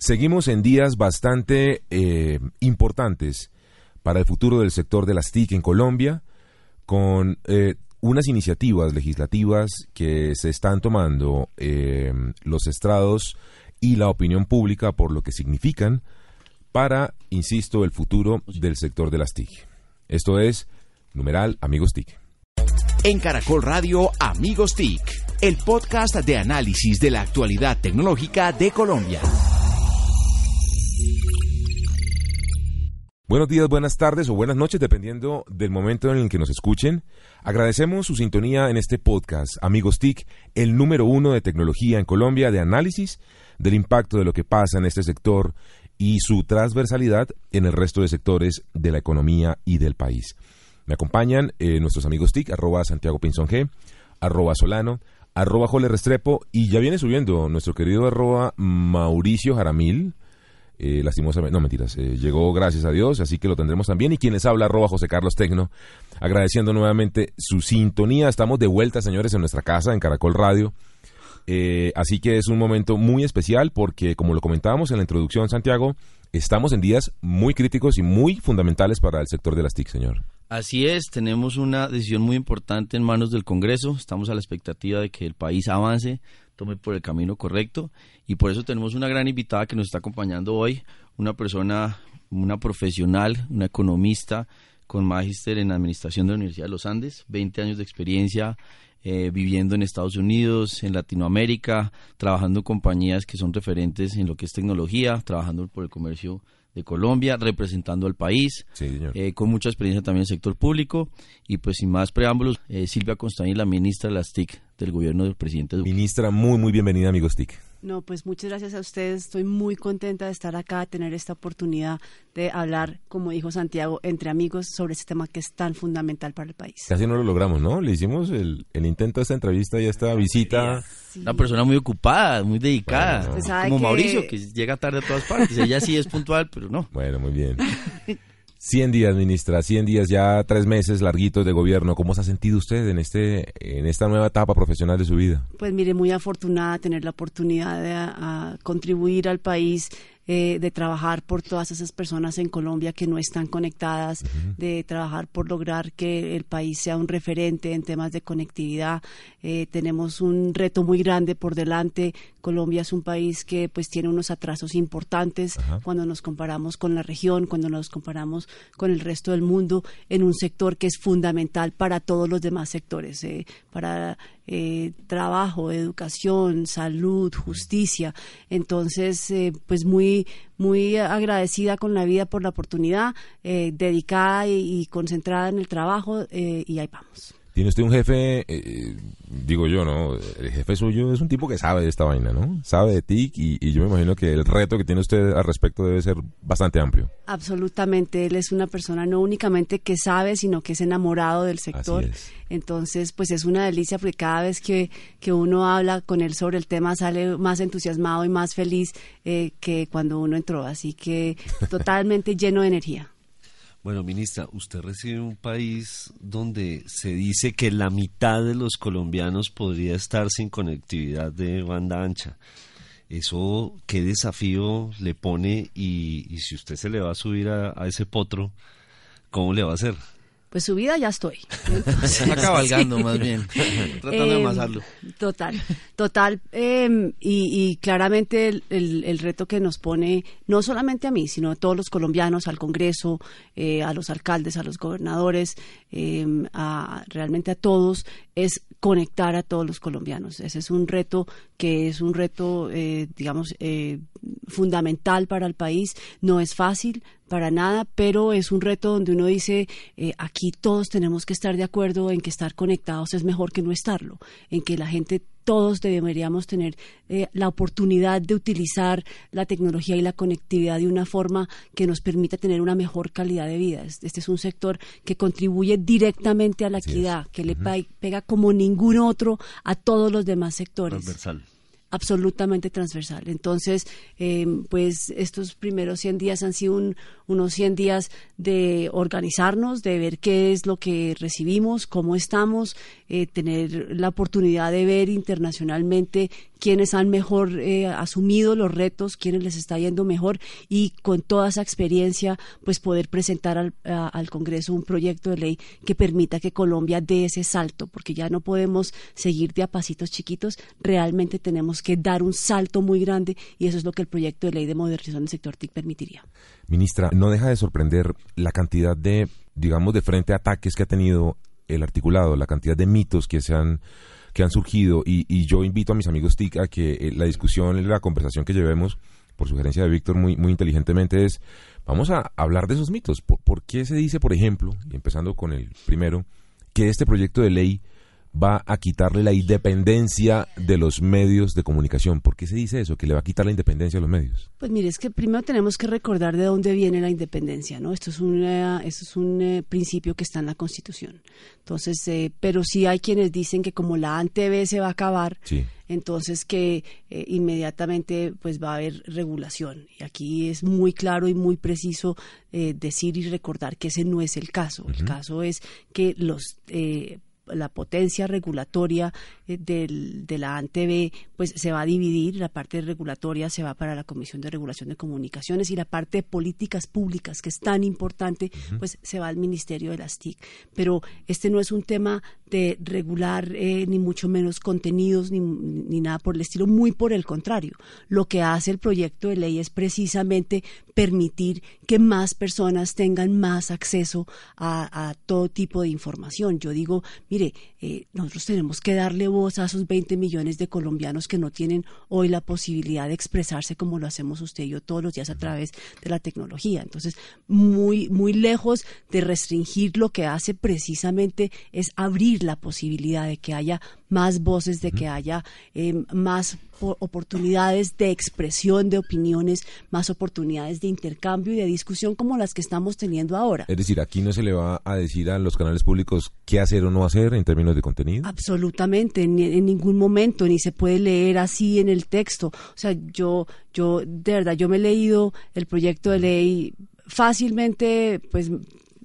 Seguimos en días bastante eh, importantes para el futuro del sector de las TIC en Colombia, con eh, unas iniciativas legislativas que se están tomando eh, los estrados y la opinión pública por lo que significan para, insisto, el futuro del sector de las TIC. Esto es, numeral, amigos TIC. En Caracol Radio, Amigos TIC, el podcast de análisis de la actualidad tecnológica de Colombia. Buenos días, buenas tardes o buenas noches, dependiendo del momento en el que nos escuchen. Agradecemos su sintonía en este podcast, Amigos TIC, el número uno de tecnología en Colombia de análisis del impacto de lo que pasa en este sector y su transversalidad en el resto de sectores de la economía y del país. Me acompañan eh, nuestros amigos TIC, arroba Santiago Pinzón G, arroba Solano, arroba Jole Restrepo y ya viene subiendo nuestro querido arroba Mauricio Jaramil, eh, lastimosamente, no mentiras, eh, llegó gracias a Dios, así que lo tendremos también. Y quien les habla, arroba José Carlos Tecno, agradeciendo nuevamente su sintonía. Estamos de vuelta, señores, en nuestra casa, en Caracol Radio. Eh, así que es un momento muy especial porque, como lo comentábamos en la introducción, Santiago, estamos en días muy críticos y muy fundamentales para el sector de las TIC, señor. Así es, tenemos una decisión muy importante en manos del Congreso. Estamos a la expectativa de que el país avance tome por el camino correcto. Y por eso tenemos una gran invitada que nos está acompañando hoy, una persona, una profesional, una economista con magíster en Administración de la Universidad de los Andes, 20 años de experiencia eh, viviendo en Estados Unidos, en Latinoamérica, trabajando en compañías que son referentes en lo que es tecnología, trabajando por el comercio de Colombia, representando al país, eh, con mucha experiencia también en el sector público. Y pues sin más preámbulos, eh, Silvia Constaín, la ministra de las TIC del gobierno del presidente Duque. Ministra, muy, muy bienvenida, amigos TIC. No, pues muchas gracias a ustedes. Estoy muy contenta de estar acá, de tener esta oportunidad de hablar, como dijo Santiago, entre amigos sobre este tema que es tan fundamental para el país. Casi no lo logramos, ¿no? Le hicimos el, intento de esta entrevista y esta visita. Una persona muy ocupada, muy dedicada, pues como Mauricio, que llega tarde a todas partes. Ella sí es puntual, pero no. Bueno, muy bien. 100 días, ministra, 100 días, ya tres meses larguitos de gobierno. ¿Cómo se ha sentido usted en, este, en esta nueva etapa profesional de su vida? Pues mire, muy afortunada tener la oportunidad de contribuir al país eh, de trabajar por todas esas personas en Colombia que no están conectadas, de trabajar por lograr que el país sea un referente en temas de conectividad. Eh, tenemos un reto muy grande por delante. Colombia es un país que pues tiene unos atrasos importantes cuando nos comparamos con la región, cuando nos comparamos con el resto del mundo en un sector que es fundamental para todos los demás sectores, eh, para eh, trabajo, educación, salud, justicia. Entonces, eh, pues muy, muy agradecida con la vida por la oportunidad, eh, dedicada y, concentrada en el trabajo y ahí vamos. Tiene usted un jefe, eh, digo yo, ¿no? El jefe suyo es un tipo que sabe de esta vaina, ¿no? Sabe de TIC y, yo me imagino que el reto que tiene usted al respecto debe ser bastante amplio. Absolutamente, él es una persona no únicamente que sabe, sino que es enamorado del sector. Entonces, pues es una delicia porque cada vez que, que, uno habla con él sobre el tema sale más entusiasmado y más feliz eh, que cuando uno entró. Así que totalmente lleno de energía. Bueno, ministra, usted reside un país donde se dice que la mitad de los colombianos podría estar sin conectividad de banda ancha. Eso, ¿qué desafío le pone? Y, si usted se le va a subir a ese potro, ¿cómo le va a hacer? Pues su vida ya estoy. Está cabalgando más bien, tratando de em, amasarlo. Total, total. Em, y, claramente el, reto que nos pone, no solamente a mí, sino a todos los colombianos, al Congreso, eh, a los alcaldes, a los gobernadores, em, a, realmente a todos, es conectar a todos los colombianos. Ese es un reto que es un reto, eh, digamos, eh, fundamental para el país. No es fácil, para nada, pero es un reto donde uno dice, eh, aquí todos tenemos que estar de acuerdo en que estar conectados es mejor que no estarlo, en que la gente todos deberíamos tener eh, la oportunidad de utilizar la tecnología y la conectividad de una forma que nos permita tener una mejor calidad de vida. Este es un sector que contribuye directamente a la equidad, que le pega como ningún otro a todos los demás sectores absolutamente transversal. Entonces, eh, pues estos primeros 100 días han sido unos 100 días de organizarnos, de ver qué es lo que recibimos, cómo estamos, eh, tener la oportunidad de ver internacionalmente quienes han mejor eh, asumido los retos, quienes les está yendo mejor y con toda esa experiencia, pues poder presentar al, al Congreso un proyecto de ley que permita que Colombia dé ese salto, porque ya no podemos seguir de a pasitos chiquitos, realmente tenemos que dar un salto muy grande y eso es lo que el proyecto de ley de modernización del sector TIC permitiría. Ministra, no deja de sorprender la cantidad de, digamos, de frente a ataques que ha tenido el articulado, la cantidad de mitos que se han que han surgido y, yo invito a mis amigos TIC a que eh, la discusión, la conversación que llevemos, por sugerencia de Víctor muy, muy inteligentemente, es vamos a hablar de esos mitos. ¿Por, qué se dice, por ejemplo, y empezando con el primero, que este proyecto de ley va a quitarle la independencia de los medios de comunicación. ¿Por qué se dice eso? Que le va a quitar la independencia a los medios. Pues mire, es que primero tenemos que recordar de dónde viene la independencia, ¿no? Esto es un, esto es un eh, principio que está en la Constitución. Entonces, eh, pero sí hay quienes dicen que como la ANTV se va a acabar, entonces que eh, inmediatamente pues va a haber regulación. Y aquí es muy claro y muy preciso decir y recordar que ese no es el caso. El caso es que los la potencia regulatoria eh, de la ANTV pues se va a dividir, la parte regulatoria se va para la Comisión de Regulación de Comunicaciones y la parte de políticas públicas, que es tan importante, pues se va al Ministerio de las TIC. Pero este no es un tema de regular eh, ni mucho menos contenidos ni, ni nada por el estilo, muy por el contrario. Lo que hace el proyecto de ley es precisamente permitir que más personas tengan más acceso a, todo tipo de información. Yo digo, mire, eh, nosotros tenemos que darle voz a esos 20 millones de colombianos que no tienen hoy la posibilidad de expresarse como lo hacemos usted y yo todos los días a través de la tecnología. Entonces, muy, muy lejos de restringir lo que hace precisamente es abrir la posibilidad de que haya más voces, de que haya eh, más oportunidades de expresión de opiniones, más oportunidades de intercambio y de discusión como las que estamos teniendo ahora. Es decir, aquí no se le va a decir a los canales públicos qué hacer o no hacer en términos de contenido. Absolutamente, en, en ningún momento, ni se puede leer así en el texto. O sea, yo, yo, de verdad, yo me he leído el proyecto de ley fácilmente, pues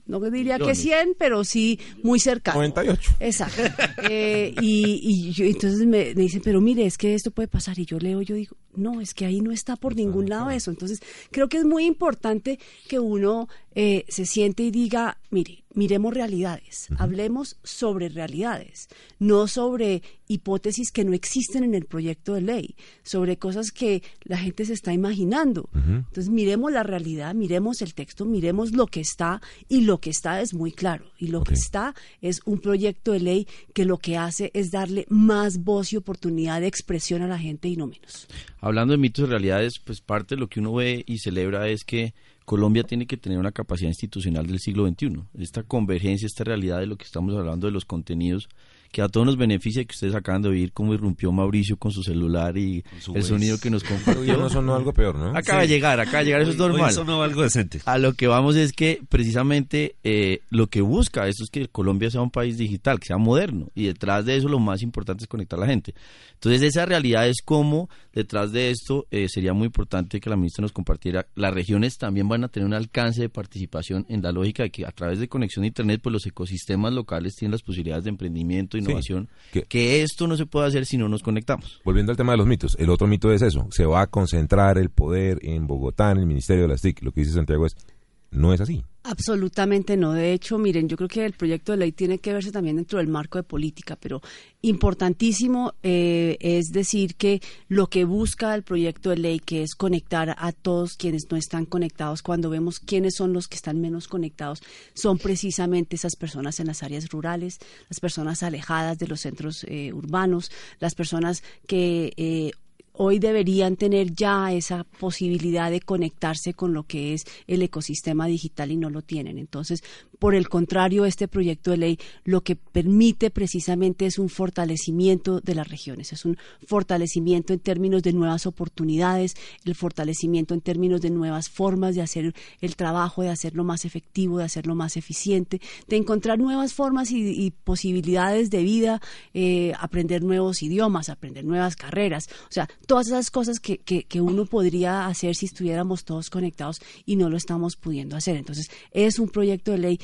no diría que 100, pero sí muy cercano. 98. Exacto. Eh, y, y entonces me, me, dicen, pero mire, es que esto puede pasar. Y yo leo, yo digo, no, es que ahí no está por ningún lado eso. Entonces, creo que es muy importante que uno eh, se siente y diga, mire, miremos realidades, hablemos sobre realidades, no sobre hipótesis que no existen en el proyecto de ley, sobre cosas que la gente se está imaginando. Entonces, miremos la realidad, miremos el texto, miremos lo que está y lo que está es muy claro. Y lo que está es un proyecto de ley que lo que hace es darle más voz y oportunidad de expresión a la gente y no menos. Hablando de mitos y realidades, pues parte de lo que uno ve y celebra es que Colombia tiene que tener una capacidad institucional del siglo XXI. Esta convergencia, esta realidad de lo que estamos hablando de los contenidos, que a todos nos beneficia que ustedes acaban de oír cómo irrumpió Mauricio con su celular y el sonido que nos compartió. no sonó algo peor, ¿no? Acaba de llegar, acaba de llegar, eso es normal. sonó algo decente. A lo que vamos es que precisamente eh, lo que busca esto es que Colombia sea un país digital, que sea moderno, y detrás de eso lo más importante es conectar a la gente. Entonces esa realidad es como detrás de esto eh, sería muy importante que la ministra nos compartiera, las regiones también van a tener un alcance de participación en la lógica de que a través de conexión a Internet, pues los ecosistemas locales tienen las posibilidades de emprendimiento, innovación, que, esto no se puede hacer si no nos conectamos. Volviendo al tema de los mitos, el otro mito es eso, se va a concentrar el poder en Bogotá, en el Ministerio de las TIC, lo que dice Santiago es, no es así. Absolutamente no. De hecho, miren, yo creo que el proyecto de ley tiene que verse también dentro del marco de política, pero importantísimo eh, es decir que lo que busca el proyecto de ley, que es conectar a todos quienes no están conectados, cuando vemos quiénes son los que están menos conectados, son precisamente esas personas en las áreas rurales, las personas alejadas de los centros eh, urbanos, las personas que eh, hoy deberían tener ya esa posibilidad de conectarse con lo que es el ecosistema digital y no lo tienen. Entonces, por el contrario, este proyecto de ley lo que permite precisamente es un fortalecimiento de las regiones, es un fortalecimiento en términos de nuevas oportunidades, el fortalecimiento en términos de nuevas formas de hacer el trabajo, de hacerlo más efectivo, de hacerlo más eficiente, de encontrar nuevas formas y, posibilidades de vida, eh, aprender nuevos idiomas, aprender nuevas carreras, o sea, todas esas cosas que, que uno podría hacer si estuviéramos todos conectados y no lo estamos pudiendo hacer. Entonces, es un proyecto de ley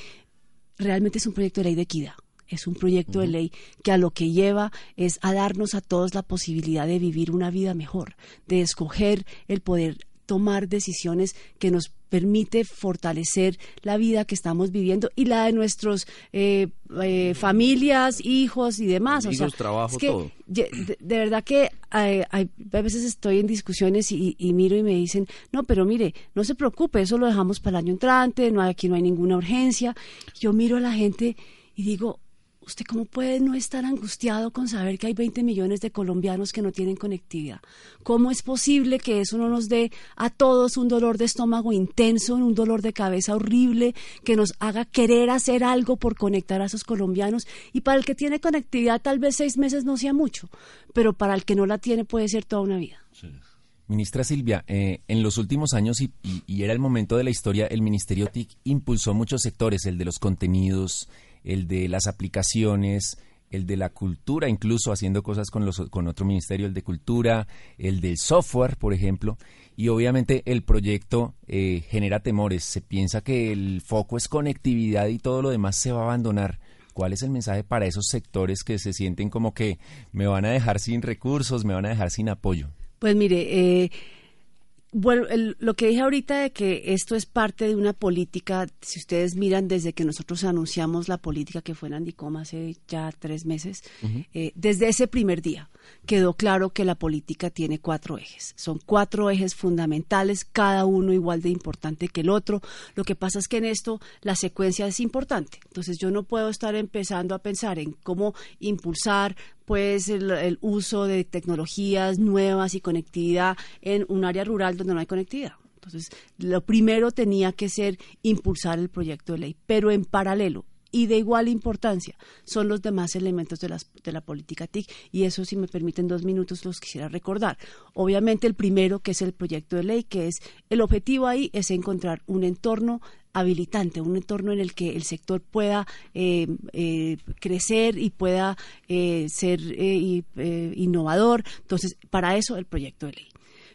realmente es un proyecto de ley de equidad es un proyecto de ley que a lo que lleva es a darnos a todos la posibilidad de vivir una vida mejor, de escoger el poder tomar decisiones que nos permite fortalecer la vida que estamos viviendo y la de nuestros eh, eh, familias, hijos y demás. o sea, trabajo, todo. De, verdad que hay, a veces estoy en discusiones y, y, miro y me dicen, no, pero mire, no se preocupe, eso lo dejamos para el año entrante, no hay, aquí no hay ninguna urgencia. Yo miro a la gente y digo, ¿Usted cómo puede no estar angustiado con saber que hay 20 millones de colombianos que no tienen conectividad? ¿Cómo es posible que eso no nos dé a todos un dolor de estómago intenso, un dolor de cabeza horrible, que nos haga querer hacer algo por conectar a esos colombianos? Y para el que tiene conectividad tal vez seis meses no sea mucho, pero para el que no la tiene puede ser toda una vida. Ministra Silvia, eh, en los últimos años, y, y, era el momento de la historia, el Ministerio TIC impulsó muchos sectores, el de los contenidos, el de las aplicaciones, el de la cultura, incluso haciendo cosas con, los, con otro ministerio, el de cultura, el del software, por ejemplo, y obviamente el proyecto eh, genera temores. Se piensa que el foco es conectividad y todo lo demás se va a abandonar. ¿Cuál es el mensaje para esos sectores que se sienten como que me van a dejar sin recursos, me van a dejar sin apoyo? Pues mire, eh, bueno, lo que dije ahorita de que esto es parte de una política, si ustedes miran desde que nosotros anunciamos la política que fue en Andicom hace ya tres meses, eh, desde ese primer día quedó claro que la política tiene cuatro ejes. Son cuatro ejes fundamentales, cada uno igual de importante que el otro. Lo que pasa es que en esto la secuencia es importante. Entonces yo no puedo estar empezando a pensar en cómo impulsar pues el, uso de tecnologías nuevas y conectividad en un área rural donde no hay conectividad. Entonces, lo primero tenía que ser impulsar el proyecto de ley, pero en paralelo y de igual importancia son los demás elementos de, de, la política TIC y eso si me permiten dos minutos los quisiera recordar. Obviamente el primero que es el proyecto de ley, que es el objetivo ahí es encontrar un entorno habilitante, un entorno en el que el sector pueda eh, eh, crecer y pueda eh, ser innovador. Entonces, para eso el proyecto de ley.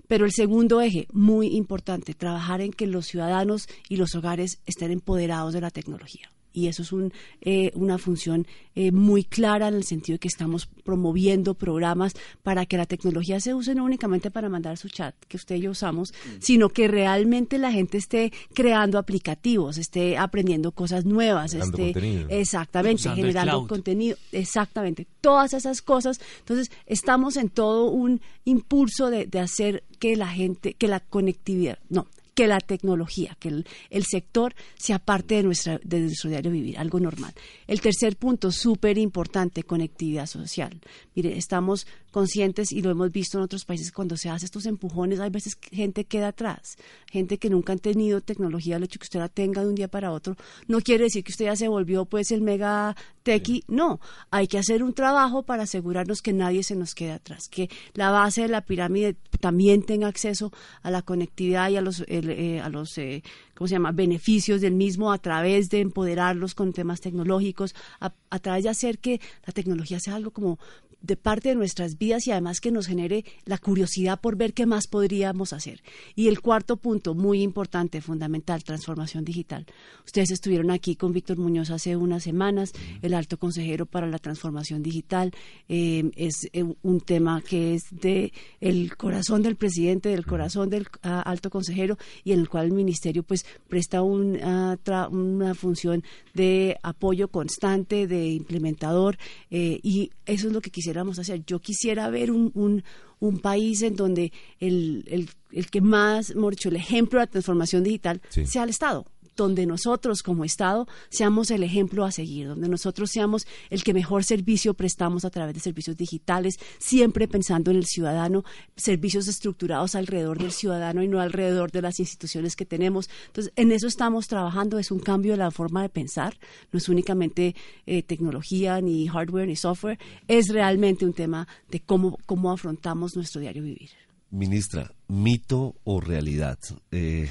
Pero el segundo eje, muy importante, trabajar en que los ciudadanos y los hogares estén empoderados de la tecnología y eso es un, eh, una función eh, muy clara en el sentido de que estamos promoviendo programas para que la tecnología se use no únicamente para mandar su chat, que usted y yo usamos, mm. sino que realmente la gente esté creando aplicativos, esté aprendiendo cosas nuevas, esté exactamente generando contenido, exactamente, todas esas cosas. Entonces, estamos en todo un impulso de, de hacer que la gente, que la conectividad, no, que la tecnología, que el, sector sea parte de, nuestra, de nuestro diario vivir, algo normal. El tercer punto, súper importante, conectividad social. Mire, estamos conscientes y lo hemos visto en otros países cuando se hace estos empujones, hay veces gente queda atrás, gente que nunca han tenido tecnología, el hecho que usted la tenga de un día para otro, no quiere decir que usted ya se volvió pues el mega tequi, no, hay que hacer un trabajo para asegurarnos que nadie se nos quede atrás, que la base de la pirámide también tenga acceso a la conectividad y a los eh, a los eh, ¿cómo se llama? beneficios del mismo a través de empoderarlos con temas tecnológicos, a, a través de hacer que la tecnología sea algo como de parte de nuestras vidas y además que nos genere la curiosidad por ver qué más podríamos hacer. Y el cuarto punto, muy importante, fundamental, transformación digital. Ustedes estuvieron aquí con Víctor Muñoz hace unas semanas, el alto consejero para la transformación digital. Eh, es eh, un tema que es de el corazón del presidente, del corazón del ah, alto consejero y en el cual el ministerio pues presta una función de apoyo constante, de implementador eh, y eso es lo que quisiera hacer. Yo quisiera ver un, un, un país en donde el, el, el que más, dicho, el ejemplo de la transformación digital sea el Estado donde nosotros como Estado seamos el ejemplo a seguir, donde nosotros seamos el que mejor servicio prestamos a través de servicios digitales, siempre pensando en el ciudadano, servicios estructurados alrededor del ciudadano y no alrededor de las instituciones que tenemos. Entonces, en eso estamos trabajando, es un cambio de la forma de pensar, no es únicamente eh, tecnología, ni hardware, ni software, es realmente un tema de cómo, cómo afrontamos nuestro diario vivir. Ministra, mito o realidad. Eh,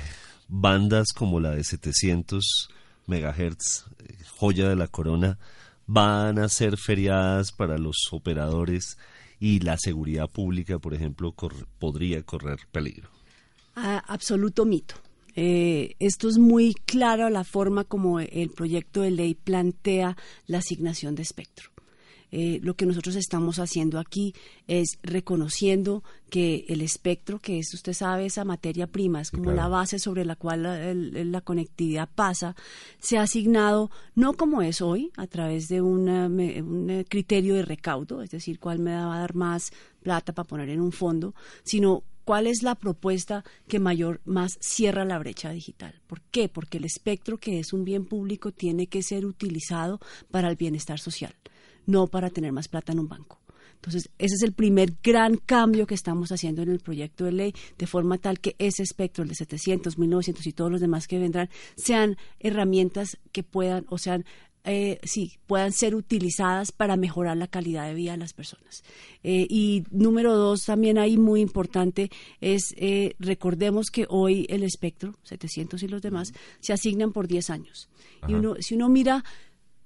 bandas como la de 700 megahertz, eh, joya de la corona, van a ser feriadas para los operadores y la seguridad pública, por ejemplo, podría correr peligro. absoluto mito. Eh, esto es muy claro la forma como el proyecto de ley plantea la asignación de espectro. Eh, lo que nosotros estamos haciendo aquí es reconociendo que el espectro, que es, usted sabe, esa materia prima, es como la base sobre la cual la, conectividad pasa, se ha asignado no como es hoy, a través de un criterio de recaudo, es decir, cuál me va a dar más plata para poner en un fondo, sino cuál es la propuesta que mayor más cierra la brecha digital. ¿Por qué? Porque el espectro, que es un bien público, tiene que ser utilizado para el bienestar social no para tener más plata en un banco. Entonces, ese es el primer gran cambio que estamos haciendo en el proyecto de ley, de forma tal que ese espectro, el de 700, 1900 y todos los demás que vendrán, sean herramientas que puedan, o sean eh, sí, puedan ser utilizadas para mejorar la calidad de vida de las personas. Eh, y número dos, también ahí muy importante, es eh, recordemos que hoy el espectro, 700 y los demás, se asignan por 10 años. Y uno, si uno mira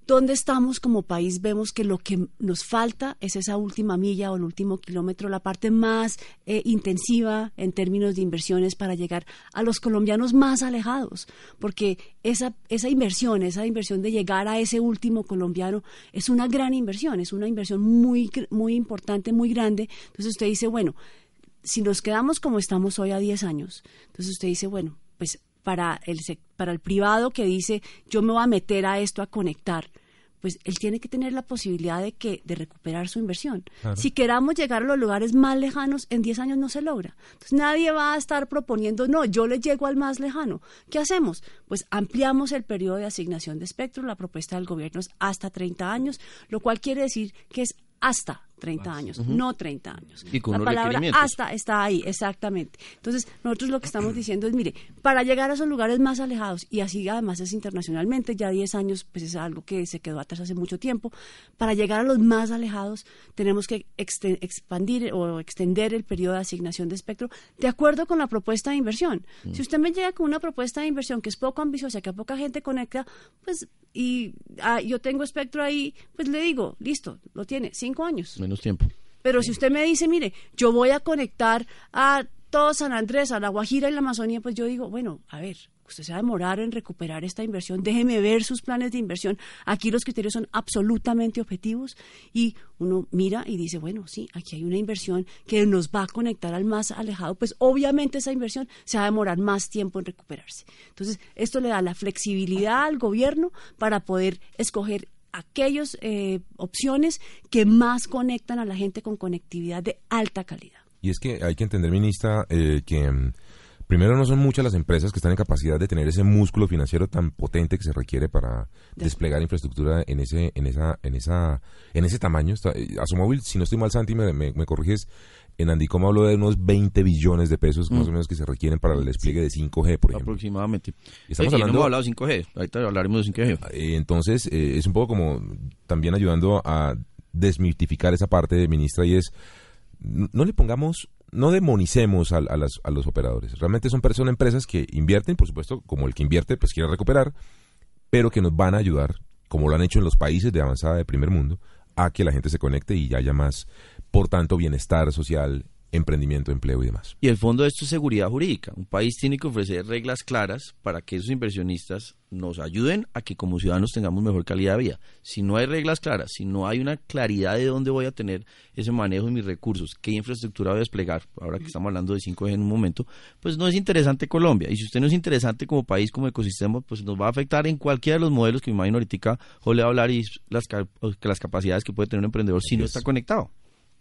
¿Dónde estamos como país? Vemos que lo que nos falta es esa última milla o el último kilómetro, la parte más eh, intensiva en términos de inversiones para llegar a los colombianos más alejados, porque esa, esa inversión, esa inversión de llegar a ese último colombiano es una gran inversión, es una inversión muy, muy importante, muy grande. Entonces usted dice, bueno, si nos quedamos como estamos hoy a 10 años, entonces usted dice, bueno, pues para el, para el privado que dice yo me voy a meter a esto a conectar, pues él tiene que tener la posibilidad de que de recuperar su inversión. Si queramos llegar a los lugares más lejanos, en 10 años no se logra. Entonces nadie va a estar proponiendo, no, yo le llego al más lejano. ¿Qué hacemos? Pues ampliamos el periodo de asignación de espectro. La propuesta del gobierno es hasta 30 años, lo cual quiere decir que es hasta 30 años, no 30 años. Y con la palabra hasta está ahí, exactamente. Entonces, nosotros lo que estamos diciendo es, mire, para llegar a esos lugares más alejados, y así además es internacionalmente, ya 10 años, pues es algo que se quedó atrás hace mucho tiempo, para llegar a los más alejados tenemos que expandir o extender el periodo de asignación de espectro de acuerdo con la propuesta de inversión. Mm. Si usted me llega con una propuesta de inversión que es poco ambiciosa, que a poca gente conecta, pues, y ah, yo tengo espectro ahí, pues le digo, listo, lo tiene, cinco años tiempo. Pero si usted me dice, mire, yo voy a conectar a todo San Andrés, a La Guajira y la Amazonía, pues yo digo, bueno, a ver, usted se va a demorar en recuperar esta inversión, déjeme ver sus planes de inversión. Aquí los criterios son absolutamente objetivos y uno mira y dice, bueno, sí, aquí hay una inversión que nos va a conectar al más alejado, pues obviamente esa inversión se va a demorar más tiempo en recuperarse. Entonces, esto le da la flexibilidad al gobierno para poder escoger aquellas eh, opciones que más conectan a la gente con conectividad de alta calidad. Y es que hay que entender, ministra, eh, que mm, primero no son muchas las empresas que están en capacidad de tener ese músculo financiero tan potente que se requiere para desplegar infraestructura en ese, en esa, en esa, en ese tamaño. Eh, a su móvil, si no estoy mal, Santi, me, me corriges, en Andicom hablo de unos 20 billones de pesos más o mm. menos que se requieren para el despliegue de 5G, por ejemplo. Aproximadamente. Estamos hablando, no hemos hablado de 5G, ahorita hablaremos de 5G. Eh, entonces, eh, es un poco como también ayudando a desmitificar esa parte de ministra y es, no le pongamos, no demonicemos a, las, a los operadores. Realmente son, son empresas que invierten, por supuesto, como el que invierte, pues quiere recuperar, pero que nos van a ayudar, como lo han hecho en los países de avanzada de primer mundo, a que la gente se conecte y haya más por tanto bienestar social, emprendimiento, empleo y demás. Y el fondo de esto es seguridad jurídica. Un país tiene que ofrecer reglas claras para que esos inversionistas nos ayuden a que como ciudadanos tengamos mejor calidad de vida. Si no hay reglas claras, si no hay una claridad de dónde voy a tener ese manejo de mis recursos, qué infraestructura voy a desplegar, ahora que estamos hablando de 5G en un momento, pues no es interesante Colombia. Y si usted no es interesante como país, como ecosistema, pues nos va a afectar en cualquiera de los modelos que me imagino ahorita o le va a hablar y las, las capacidades que puede tener un emprendedor si no está conectado.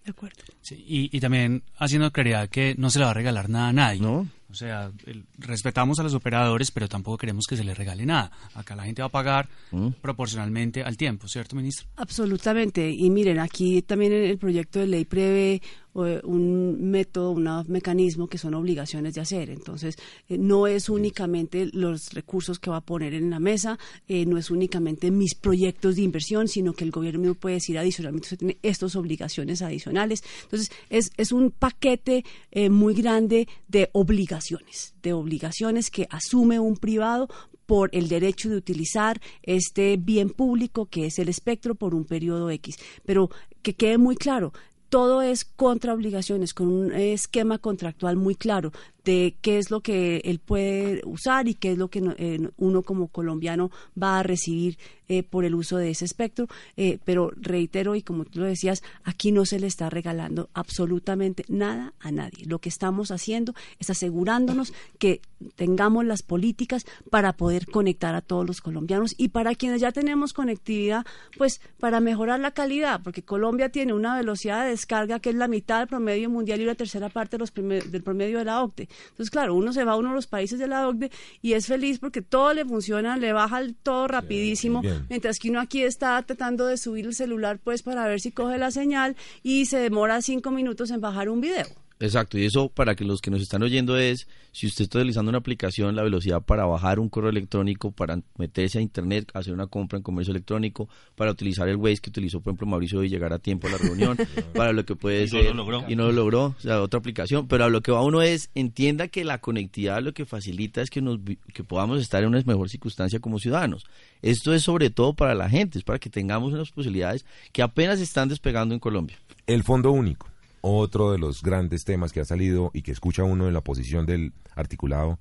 De acuerdo. y, y, también haciendo claridad que no se le va a regalar nada a nadie. No. O sea, respetamos a los operadores, pero tampoco queremos que se les regale nada. Acá la gente va a pagar mm. proporcionalmente al tiempo, ¿cierto, ministro? Absolutamente. Y miren, aquí también el proyecto de ley prevé eh, un método, un mecanismo que son obligaciones de hacer. Entonces, eh, no es únicamente los recursos que va a poner en la mesa, eh, no es únicamente mis proyectos de inversión, sino que el gobierno mismo puede decir adicionalmente, usted tiene estas obligaciones adicionales. Entonces, es, es un paquete muy grande de obligaciones de obligaciones que asume un privado por el derecho de utilizar este bien público que es el espectro por un periodo X. Pero que quede muy claro, todo es contra obligaciones, con un esquema contractual muy claro de qué es lo que él puede usar y qué es lo que eh, uno como colombiano va a recibir eh, por el uso de ese espectro. Eh, pero reitero, y como tú lo decías, aquí no se le está regalando absolutamente nada a nadie. Lo que estamos haciendo es asegurándonos que tengamos las políticas para poder conectar a todos los colombianos y para quienes ya tenemos conectividad, pues para mejorar la calidad, porque Colombia tiene una velocidad de descarga que es la mitad del promedio mundial y la tercera parte del promedio de la OCDE. Entonces, claro, uno se va a uno de los países de la OCDE y es feliz porque todo le funciona, le baja el todo rapidísimo, mientras que uno aquí está tratando de subir el celular pues para ver si coge la señal y se demora cinco minutos en bajar un video. Exacto, y eso para que los que nos están oyendo es, si usted está utilizando una aplicación, la velocidad para bajar un correo electrónico, para meterse a internet, hacer una compra en comercio electrónico, para utilizar el Waze que utilizó, por ejemplo, Mauricio y llegar a tiempo a la reunión, para lo que puede y ser... No lo logró. Y no lo logró, o sea, otra aplicación, pero a lo que va uno es, entienda que la conectividad lo que facilita es que, nos, que podamos estar en una mejor circunstancia como ciudadanos. Esto es sobre todo para la gente, es para que tengamos unas posibilidades que apenas están despegando en Colombia. El fondo único otro de los grandes temas que ha salido y que escucha uno en la posición del articulado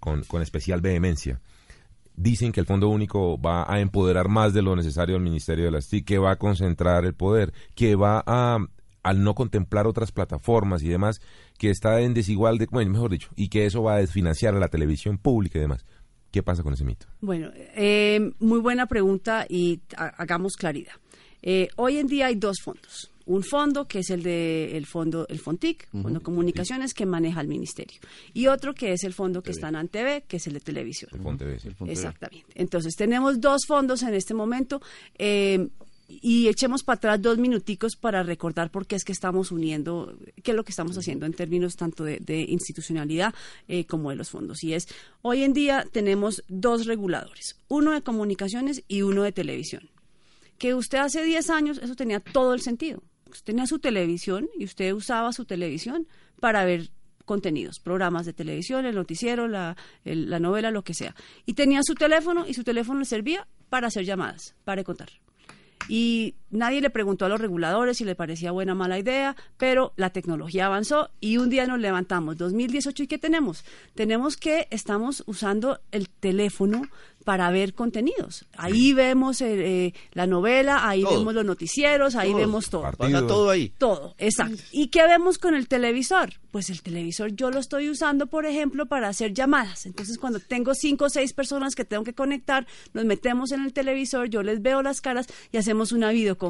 con, especial vehemencia. Dicen que el Fondo Único va a empoderar más de lo necesario al Ministerio de las TIC, que va a concentrar el poder, que va a, al no contemplar otras plataformas y demás, que está en desigual, de, bueno, mejor dicho, y que eso va a desfinanciar a la televisión pública y demás. ¿Qué pasa con ese mito? Bueno, eh, muy buena pregunta y hagamos claridad. Eh, hoy en día hay dos fondos un fondo que es el de el fondo el Fontic, Fondo de Comunicaciones que maneja el ministerio y otro que es el fondo que está en ANTV, que es el de televisión. El Exactamente. Entonces tenemos dos fondos en este momento. Eh, y echemos para atrás dos minuticos para recordar por qué es que estamos uniendo, qué es lo que estamos haciendo en términos tanto de, institucionalidad eh, como de los fondos. Y es, hoy en día tenemos dos reguladores, uno de comunicaciones y uno de televisión. Que usted hace 10 años, eso tenía todo el sentido tenía su televisión y usted usaba su televisión para ver contenidos, programas de televisión, el noticiero, la, la novela, lo que sea. Y tenía su teléfono y su teléfono le servía para hacer llamadas, para contar. Y nadie le preguntó a los reguladores si le parecía buena o mala idea, pero la tecnología avanzó y un día nos levantamos, 2018, ¿y qué tenemos? Tenemos que estamos usando el teléfono para ver contenidos. Ahí vemos eh, eh, la novela, ahí vemos los noticieros, ahí vemos todo. Pasa todo ahí. Todo, exacto. ¿Y qué vemos con el televisor? Pues el televisor yo lo estoy usando, por ejemplo, para hacer llamadas. Entonces, cuando tengo cinco o seis personas que tengo que conectar, nos metemos en el televisor, yo les veo las caras y hacemos una videoconferencia.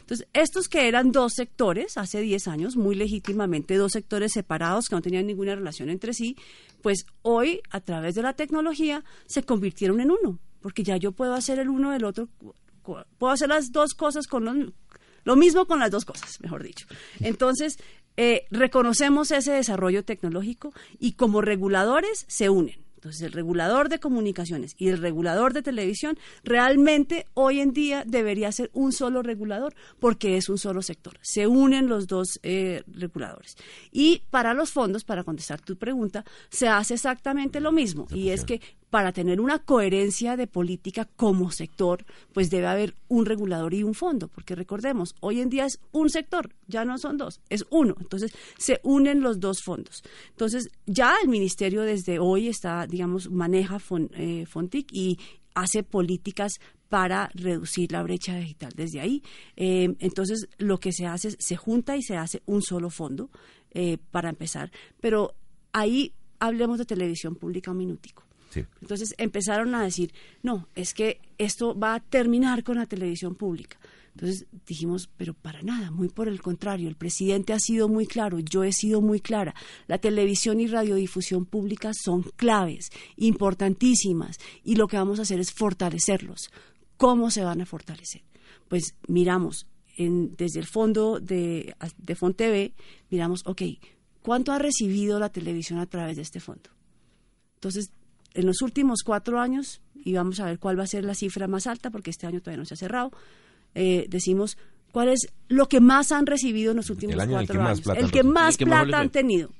Entonces, estos que eran dos sectores, hace 10 años, muy legítimamente dos sectores separados que no tenían ninguna relación entre sí, pues hoy, a través de la tecnología, se convirtieron en uno, porque ya yo puedo hacer el uno del otro, puedo hacer las dos cosas con los, lo mismo con las dos cosas, mejor dicho. Entonces, eh, reconocemos ese desarrollo tecnológico y como reguladores se unen. Entonces, el regulador de comunicaciones y el regulador de televisión realmente hoy en día debería ser un solo regulador porque es un solo sector. Se unen los dos eh, reguladores. Y para los fondos, para contestar tu pregunta, se hace exactamente lo mismo. Y es que para tener una coherencia de política como sector, pues debe haber un regulador y un fondo, porque recordemos, hoy en día es un sector, ya no son dos, es uno. Entonces, se unen los dos fondos. Entonces, ya el ministerio desde hoy está, digamos, maneja eh, Fontic y hace políticas para reducir la brecha digital desde ahí. Eh, entonces, lo que se hace es, se junta y se hace un solo fondo eh, para empezar. Pero ahí hablemos de televisión pública un minutico. Entonces empezaron a decir, no, es que esto va a terminar con la televisión pública. Entonces dijimos, pero para nada, muy por el contrario, el presidente ha sido muy claro, yo he sido muy clara, la televisión y radiodifusión pública son claves, importantísimas, y lo que vamos a hacer es fortalecerlos. ¿Cómo se van a fortalecer? Pues miramos desde el fondo de, de FONTV, miramos, ok, ¿cuánto ha recibido la televisión a través de este fondo? Entonces en los últimos cuatro años, y vamos a ver cuál va a ser la cifra más alta, porque este año todavía no se ha cerrado, eh, decimos cuál es lo que más han recibido en los últimos cuatro años, el que más plata han tenido.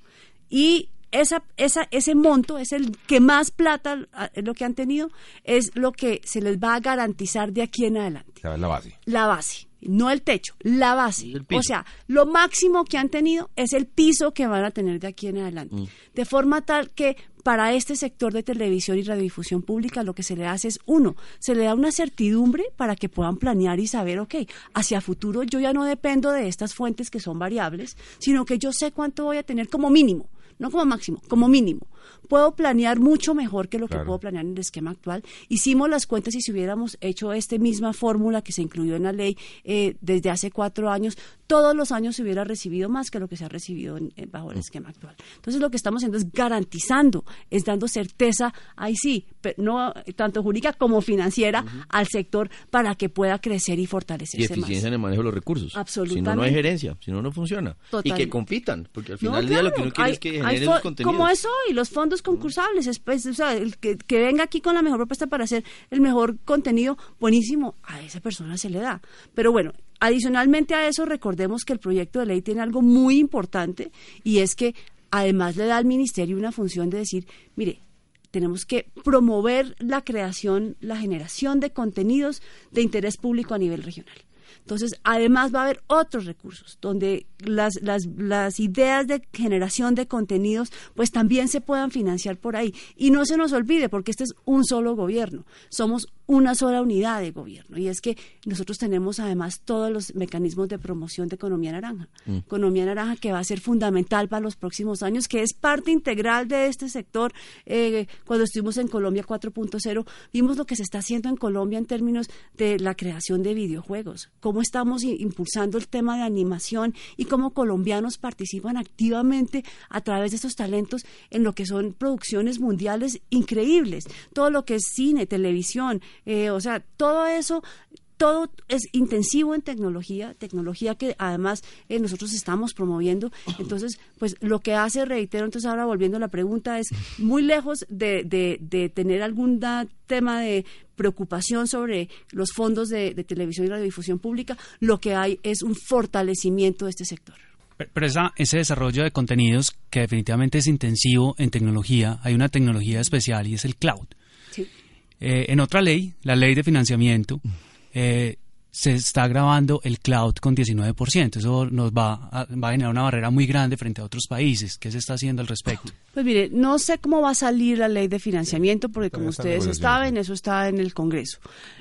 Y esa, esa, ese monto es el que más plata ah, es lo que han tenido, es lo que se les va a garantizar de aquí en adelante. La, base. La base, no el techo, la base. O sea, lo máximo que han tenido es el piso que van a tener de aquí en adelante. De forma tal que para este sector de televisión y radiodifusión pública lo que se le hace es, uno, se le da una certidumbre para que puedan planear y saber, ok, hacia futuro yo ya no dependo de estas fuentes que son variables, sino que yo sé cuánto voy a tener como mínimo no como máximo, como mínimo. Puedo planear mucho mejor que lo que puedo planear en el esquema actual. Hicimos las cuentas y si hubiéramos hecho esta misma fórmula que se incluyó en la ley eh, desde hace cuatro años, todos los años se hubiera recibido más que lo que se ha recibido en- en- bajo el esquema actual. Entonces lo que estamos haciendo es garantizando, es dando certeza, ahí sí, pe- no tanto jurídica como financiera al sector para que pueda crecer y y fortalecerse más. eficiencia en el manejo de los recursos. Si no, no Absolutamente. hay gerencia, si no, no funciona. Y Total. que compitan, porque al No, final del día lo que uno quiere hay- es que generen esos contenidos. Como eso y los fondos concursables, es, pues, o sea, el que venga aquí con la mejor propuesta para hacer el mejor contenido, buenísimo, a esa persona se le da. Pero bueno, adicionalmente a eso, recordemos que el proyecto de ley tiene algo muy importante y es que además le da al ministerio una función de decir, mire, tenemos que promover la creación, la generación de contenidos de interés público a nivel regional. Entonces, además va a haber otros recursos donde las, las, las ideas de generación de contenidos pues también se puedan financiar por ahí. Y no se nos olvide, porque este es un solo gobierno, somos una sola unidad de gobierno. Y es que nosotros tenemos además todos los mecanismos de promoción de economía naranja. Economía naranja que va a ser fundamental para los próximos años, que es parte integral de este sector. Eh, cuando estuvimos en Colombia 4.0, vimos lo que se está haciendo en Colombia en términos de la creación de videojuegos, estamos impulsando el tema de animación y cómo colombianos participan activamente a través de estos talentos en lo que son producciones mundiales increíbles. Todo lo que es cine, televisión, eh, o sea, todo eso todo es intensivo en tecnología, tecnología que además eh, nosotros estamos promoviendo. Entonces, pues lo que hace, reitero, entonces ahora volviendo a la pregunta, es muy lejos de, de- de tener algún da- tema de preocupación sobre los fondos de, de televisión y radiodifusión pública, lo que hay es un fortalecimiento de este sector. Pe- Pero esa- ese desarrollo de contenidos que definitivamente es intensivo en tecnología, hay una tecnología especial y es el cloud. Sí. Eh, en otra ley, la ley de financiamiento, eh, se está grabando el cloud con 19%. Eso nos va a, va a generar una barrera muy grande frente a otros países. ¿Qué se está haciendo al respecto? Pues mire, no sé cómo va a salir la ley de financiamiento, porque como ustedes saben, eso está en el Congreso.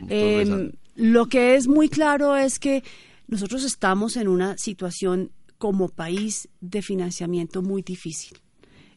Eh, rezando. lo que es muy claro es que nosotros estamos en una situación como país de financiamiento muy difícil.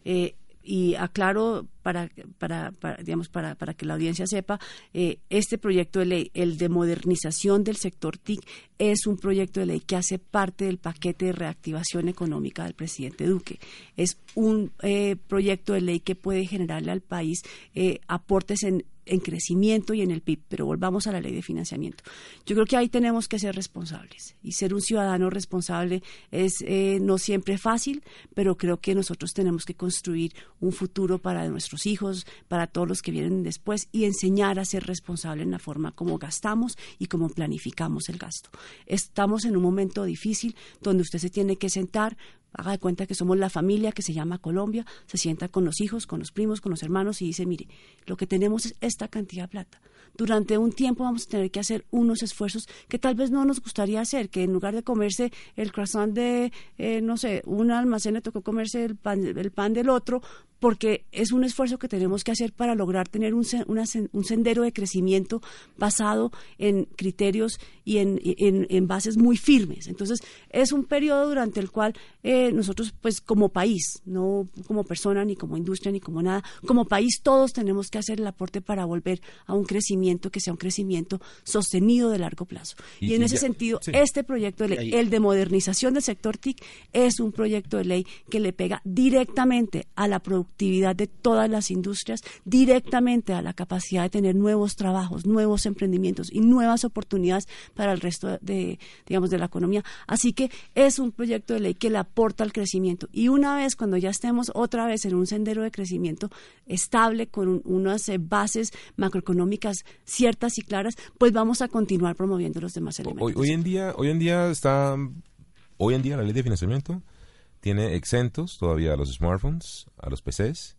Eh, y aclaro para, para, digamos, para, para que la audiencia sepa, eh, este proyecto de ley, el de modernización del sector TIC, es un proyecto de ley que hace parte del paquete de reactivación económica del presidente Duque. Es un eh, proyecto de ley que puede generarle al país eh, aportes en en crecimiento y en el PIB, pero volvamos a la ley de financiamiento. Yo creo que ahí tenemos que ser responsables y ser un ciudadano responsable es eh, no siempre fácil, pero creo que nosotros tenemos que construir un futuro para nuestros hijos, para todos los que vienen después y enseñar a ser responsable en la forma como gastamos y como planificamos el gasto. Estamos en un momento difícil donde usted se tiene que sentar, haga de cuenta que somos la familia que se llama Colombia, se sienta con los hijos, con los primos, con los hermanos y dice, mire, lo que tenemos es esta cantidad de plata. Durante un tiempo vamos a tener que hacer unos esfuerzos que tal vez no nos gustaría hacer, que en lugar de comerse el croissant de, eh, no sé, un almacén le tocó comerse el pan, el pan del otro, porque es un esfuerzo que tenemos que hacer para lograr tener un, una un sendero de crecimiento basado en criterios y en, en- en bases muy firmes. Entonces, es un periodo durante el cual eh, nosotros, pues como país, no como persona, ni como industria, ni como nada, como país todos tenemos que hacer el aporte para volver a un crecimiento que sea un crecimiento sostenido de largo plazo. Y, Y- en ese ya- sentido, sí. este proyecto de ley, el de modernización del sector TIC, es un proyecto de ley que le pega directamente a la productividad de todas las industrias, directamente a la capacidad de tener nuevos trabajos, nuevos emprendimientos y nuevas oportunidades para el resto de, digamos, de la economía. Así que es un proyecto de ley que le aporta al crecimiento. Y una vez, cuando ya estemos otra vez en un sendero de crecimiento estable, con un- unas eh, bases macroeconómicas ciertas y claras, pues vamos a continuar promoviendo los demás elementos. Hoy, hoy en día, hoy en día está, hoy en día la ley de financiamiento tiene exentos todavía a los smartphones, a los PCs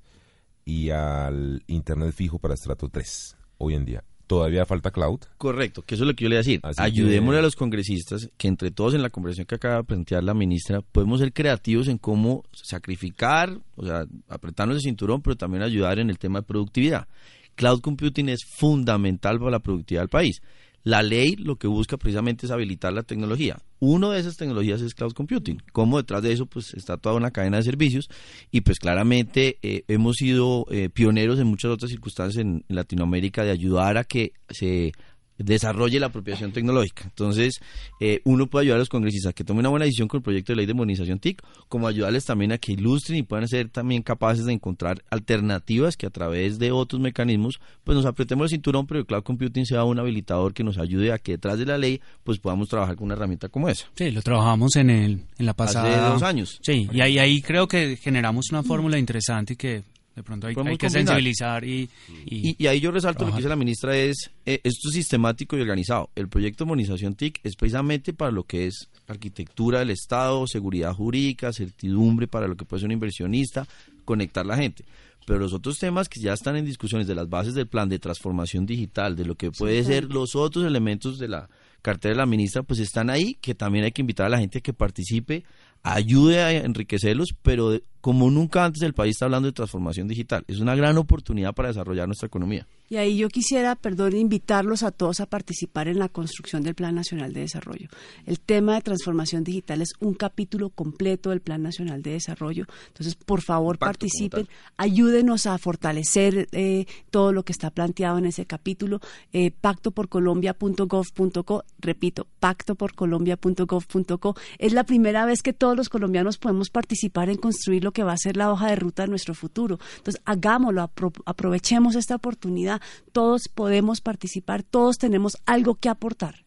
y al Internet fijo para estrato 3 hoy en día. Todavía falta cloud. Correcto, que eso es lo que yo le iba a decir. Así Ayudémosle que- a los congresistas que entre todos en la conversación que acaba de plantear la ministra, podemos ser creativos en cómo sacrificar, o sea, apretarnos el cinturón, pero también ayudar en el tema de productividad. Cloud computing es fundamental para la productividad del país. La ley lo que busca precisamente es habilitar la tecnología. Uno de esas tecnologías es cloud computing. Como detrás de eso pues está toda una cadena de servicios y pues claramente eh, hemos sido eh, pioneros en muchas otras circunstancias en, en Latinoamérica de ayudar a que se desarrolle la apropiación tecnológica. Entonces, eh, uno puede ayudar a los congresistas a que tomen una buena decisión con el proyecto de ley de modernización TIC, como ayudarles también a que ilustren y puedan ser también capaces de encontrar alternativas que a través de otros mecanismos, pues nos apretemos el cinturón, pero el cloud computing sea un habilitador que nos ayude a que detrás de la ley, pues podamos trabajar con una herramienta como esa. Sí, lo trabajamos en, el, en la pasada. Hace dos años. Sí, y ahí, ahí creo que generamos una fórmula interesante y que de pronto hay, hay que combinar. sensibilizar y, y- Y, y ahí yo resalto lo que dice la ministra es, eh, esto es sistemático y organizado. El proyecto de modernización TIC es precisamente para lo que es arquitectura del Estado, seguridad jurídica, certidumbre para lo que puede ser un inversionista, conectar la gente. Pero los otros temas que ya están en discusiones de las bases del plan de transformación digital, de lo que puede ser los otros elementos de la cartera de la ministra, pues están ahí, que también hay que invitar a la gente a que participe, ayude a enriquecerlos, pero de- como nunca antes el país está hablando de transformación digital. Es una gran oportunidad para desarrollar nuestra economía. Y ahí yo quisiera, perdón, invitarlos a todos a participar en la construcción del Plan Nacional de Desarrollo. El tema de transformación digital es un capítulo completo del Plan Nacional de Desarrollo. Entonces, por favor, Impacto participen, ayúdenos a fortalecer eh, todo lo que está planteado en ese capítulo. Eh, pactoporcolombia.gov.co, repito, pactoporcolombia.gov.co. Es la primera vez que todos los colombianos podemos participar en construir lo que va a ser la hoja de ruta de nuestro futuro. Entonces, hagámoslo, apro- aprovechemos esta oportunidad. Todos podemos participar, todos tenemos algo que aportar.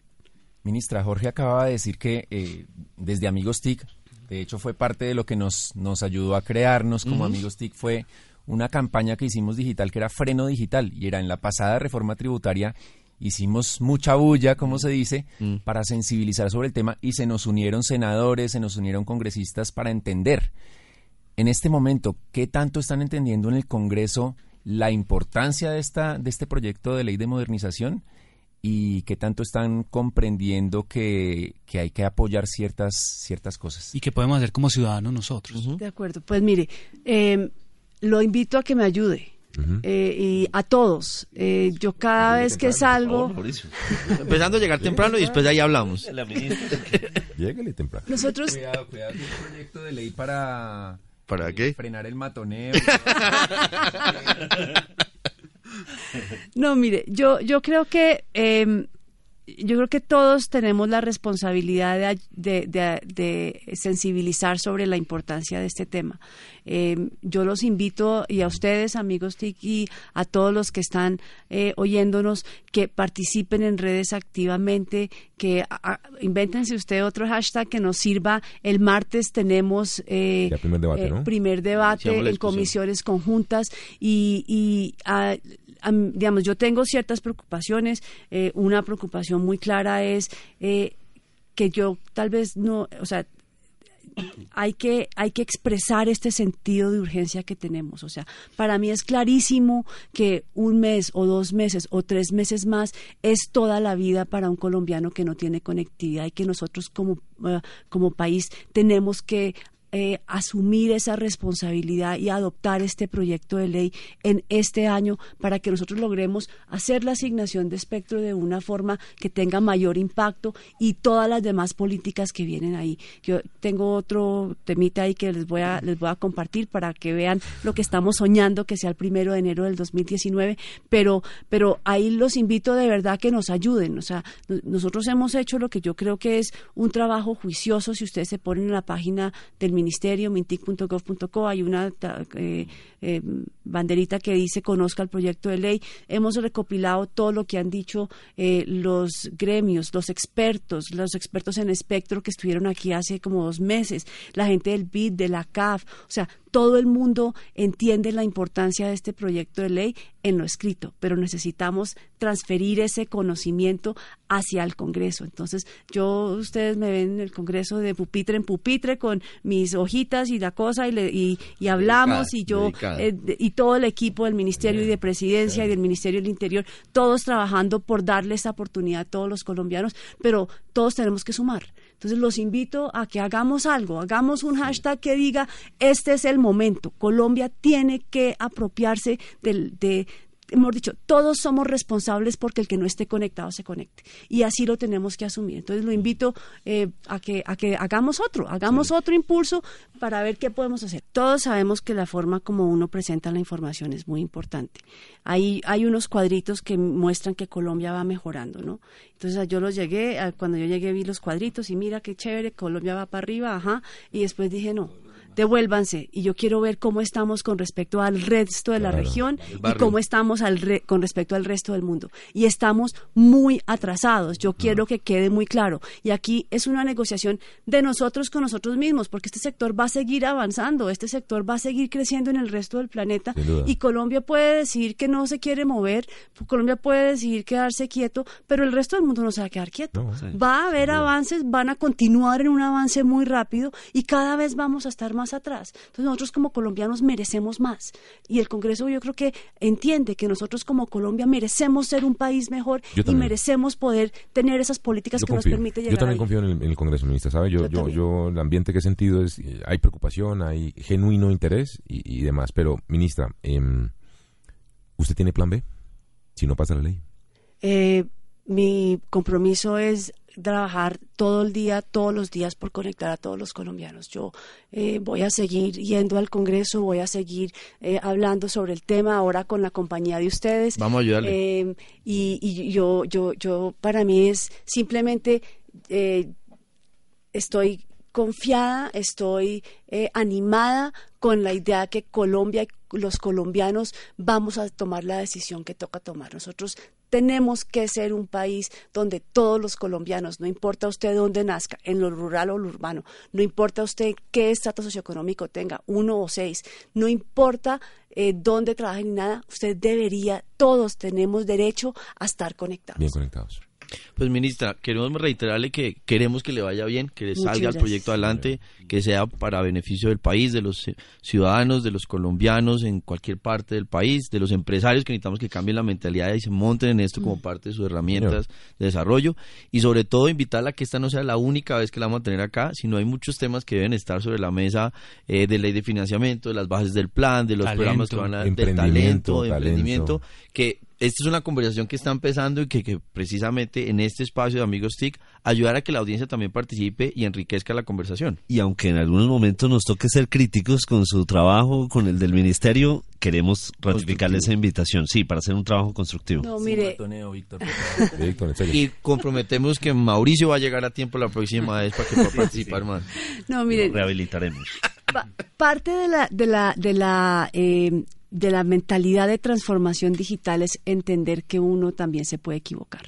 Ministra, Jorge acaba de decir que eh, desde Amigos TIC, de hecho fue parte de lo que nos, nos ayudó a crearnos como Amigos TIC, fue una campaña que hicimos digital que era Freno Digital y era en la pasada reforma tributaria. Hicimos mucha bulla, como se dice, para sensibilizar sobre el tema y se nos unieron senadores, se nos unieron congresistas para entender en este momento, ¿qué tanto están entendiendo en el Congreso la importancia de, esta, de este proyecto de ley de modernización y qué tanto están comprendiendo que, que hay que apoyar ciertas, ciertas cosas? y que podemos hacer como ciudadanos nosotros. De acuerdo. Pues mire, eh, lo invito a que me ayude. Eh, y a todos. Eh, yo cada vez que salgo, Empezando a llegar temprano y después de ahí hablamos. Lléguele temprano. nosotros Cuidado, cuidado, es un proyecto de ley para, ¿Para qué? frenar el matoneo. No, mire, yo, yo creo que eh, yo creo que todos tenemos la responsabilidad de, ay- de- de- de sensibilizar sobre la importancia de este tema. Eh, yo los invito y a ustedes, amigos Tiki, a todos los que están eh, oyéndonos, que participen en redes activamente, que a- a- invéntense usted otro hashtag que nos sirva. El martes tenemos eh, primer debate, ¿no? primer debate en comisiones conjuntas y, y, ah, am- digamos, yo tengo ciertas preocupaciones. Eh, una preocupación muy clara es eh, que yo tal vez no, o sea, hay que, hay que expresar este sentido de urgencia que tenemos. O sea, para mí es clarísimo que un mes o dos meses o tres meses más es toda la vida para un colombiano que no tiene conectividad y que nosotros como, eh, como país tenemos que eh, asumir esa responsabilidad y adoptar este proyecto de ley en este año para que nosotros logremos hacer la asignación de espectro de una forma que tenga mayor impacto y todas las demás políticas que vienen ahí. Yo tengo otro temita ahí que les voy a, les voy a compartir para que vean lo que estamos soñando que sea el primero de enero del 2019, pero, pero ahí los invito de verdad que nos ayuden. O sea, no- nosotros hemos hecho lo que yo creo que es un trabajo juicioso. Si ustedes se ponen en la página del ministerio, mintic.gov.co, hay una eh, eh, banderita que dice conozca el proyecto de ley. Hemos recopilado todo lo que han dicho eh, los gremios, los expertos, los expertos en espectro que estuvieron aquí hace como dos meses, la gente del BID, de la CAF, o sea, todo el mundo entiende la importancia de este proyecto de ley en lo escrito, pero necesitamos transferir ese conocimiento hacia el Congreso. Entonces, yo, ustedes me ven en el Congreso de pupitre en pupitre con mis mis hojitas y la cosa y, le- y, y hablamos Dedicada, y yo eh, de- y todo el equipo del Ministerio y de Presidencia y del Ministerio del Interior, todos trabajando por darle esta oportunidad a todos los colombianos, pero todos tenemos que sumar. Entonces los invito a que hagamos algo, hagamos un hashtag que diga, este es el momento, Colombia tiene que apropiarse del, de, hemos dicho, todos somos responsables porque el que no esté conectado se conecte. Y así lo tenemos que asumir. Entonces lo invito eh, a, que, a que hagamos otro, hagamos otro impulso para ver qué podemos hacer. Todos sabemos que la forma como uno presenta la información es muy importante. Hay, hay unos cuadritos que muestran que Colombia va mejorando, ¿no? Entonces yo los llegué, cuando yo llegué vi los cuadritos y mira qué chévere, Colombia va para arriba, ajá. Y después dije, no, devuélvanse y yo quiero ver cómo estamos con respecto al resto de la región y cómo estamos al re- con respecto al resto del mundo. Y estamos muy atrasados. Yo quiero que quede muy claro. Y aquí es una negociación de nosotros con nosotros mismos, porque este sector va a seguir avanzando, este sector va a seguir creciendo en el resto del planeta. Y Colombia puede decir que no se quiere mover, Colombia puede decidir quedarse quieto, pero el resto del mundo no se va a quedar quieto. No, sí, va a haber avances, van a continuar en un avance muy rápido y cada vez vamos a estar más atrás. Entonces nosotros como colombianos merecemos más. Y el Congreso yo creo que entiende que nosotros como Colombia merecemos ser un país mejor Yo y merecemos poder tener esas políticas Yo que nos confío. permiten Yo llegar también ahí. confío en el, en el Congreso, ministra, ¿sabe? Yo, Yo yo, yo, el ambiente que he sentido es, eh, hay preocupación, hay genuino interés y, y demás. Pero, ministra, em, ¿usted tiene plan B? Si no pasa la ley. Eh, mi compromiso es trabajar todo el día, todos los días por conectar a todos los colombianos. Yo eh, voy a seguir yendo al Congreso, voy a seguir eh, hablando sobre el tema ahora con la compañía de ustedes. Vamos a ayudarle. Eh, y, y yo, yo, yo, para mí es simplemente eh, estoy confiada, estoy animada con la idea que Colombia y los colombianos vamos a tomar la decisión que toca tomar. Nosotros tenemos que ser un país donde todos los colombianos, no importa usted dónde nazca, en lo rural o lo urbano, no importa usted qué estrato socioeconómico tenga, uno o seis, no importa eh, dónde trabaje ni nada, usted debería, todos tenemos derecho a estar conectados. Bien conectados. Pues ministra, queremos reiterarle que queremos que le vaya bien, que le salga el proyecto adelante, que sea para beneficio del país, de los ciudadanos, de los colombianos en cualquier parte del país, de los empresarios que necesitamos que cambien la mentalidad y se monten en esto Mm. como parte de sus herramientas de desarrollo y sobre todo invitarla a que esta no sea la única vez que la vamos a tener acá, sino hay muchos temas que deben estar sobre la mesa eh, de ley de financiamiento, de las bases del plan, de los Talento, programas que van a del emprendimiento, talento, de talento. emprendimiento, que esta es una conversación que está empezando y que, que precisamente en este espacio de Amigos TIC ayudar a que la audiencia también participe y enriquezca la conversación. Y aunque en algunos momentos nos toque ser críticos con su trabajo, con el del ministerio, queremos ratificarle esa invitación, sí, para hacer un trabajo constructivo. No, Sí, mire, Víctor. Víctor. Y comprometemos que Mauricio va a llegar a tiempo la próxima vez para que pueda participar, hermano. no, Lo mire, rehabilitaremos. Pa- parte de la de la de la eh, de la mentalidad de transformación digital es entender que uno también se puede equivocar.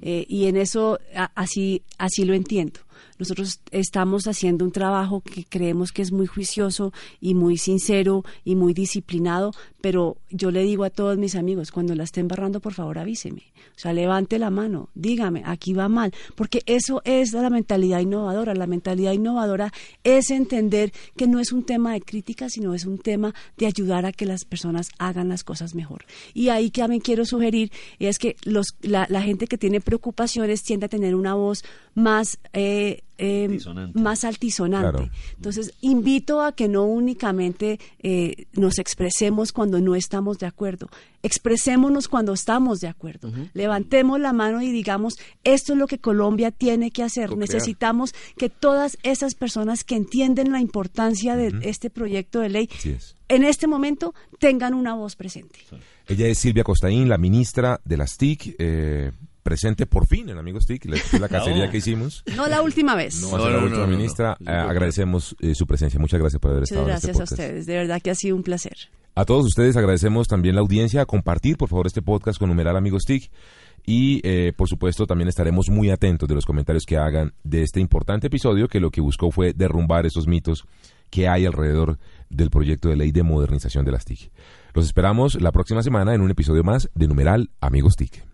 Eh, y en eso a- así así lo entiendo nosotros estamos haciendo un trabajo que creemos que es muy juicioso y muy sincero y muy disciplinado pero yo le digo a todos mis amigos cuando la estén barrando por favor avíseme. O sea levante la mano dígame aquí va mal. Porque eso es la mentalidad innovadora. La mentalidad innovadora es entender que no es un tema de crítica, sino es un tema de ayudar a que las personas hagan las cosas mejor. Y ahí que también quiero sugerir es que los, la, la gente que tiene preocupaciones tiende a tener una voz más... eh, eh, Altisonante. más altisonante. Claro. Entonces, invito a que no únicamente eh, nos expresemos cuando no estamos de acuerdo, expresémonos cuando estamos de acuerdo. Levantemos la mano y digamos, esto es lo que Colombia tiene que hacer. Necesitamos que todas esas personas que entienden la importancia de este proyecto de ley, Así es. en este momento tengan una voz presente. Ella es Silvia Costaín, la ministra de las TIC, eh, presente por fin en Amigos TIC, la, la cacería que hicimos. No la última vez. No la no, no, última no, no. ministra. Eh, agradecemos eh, su presencia. Muchas gracias por haber Muchas estado gracias en este a podcast. ustedes. De verdad que ha sido un placer. A todos ustedes agradecemos también la audiencia a compartir, por favor, este podcast con numeral Amigos TIC. Y, eh, por supuesto, también estaremos muy atentos de los comentarios que hagan de este importante episodio que lo que buscó fue derrumbar esos mitos que hay alrededor del proyecto de ley de modernización de las TIC. Los esperamos la próxima semana en un episodio más de numeral Amigos TIC.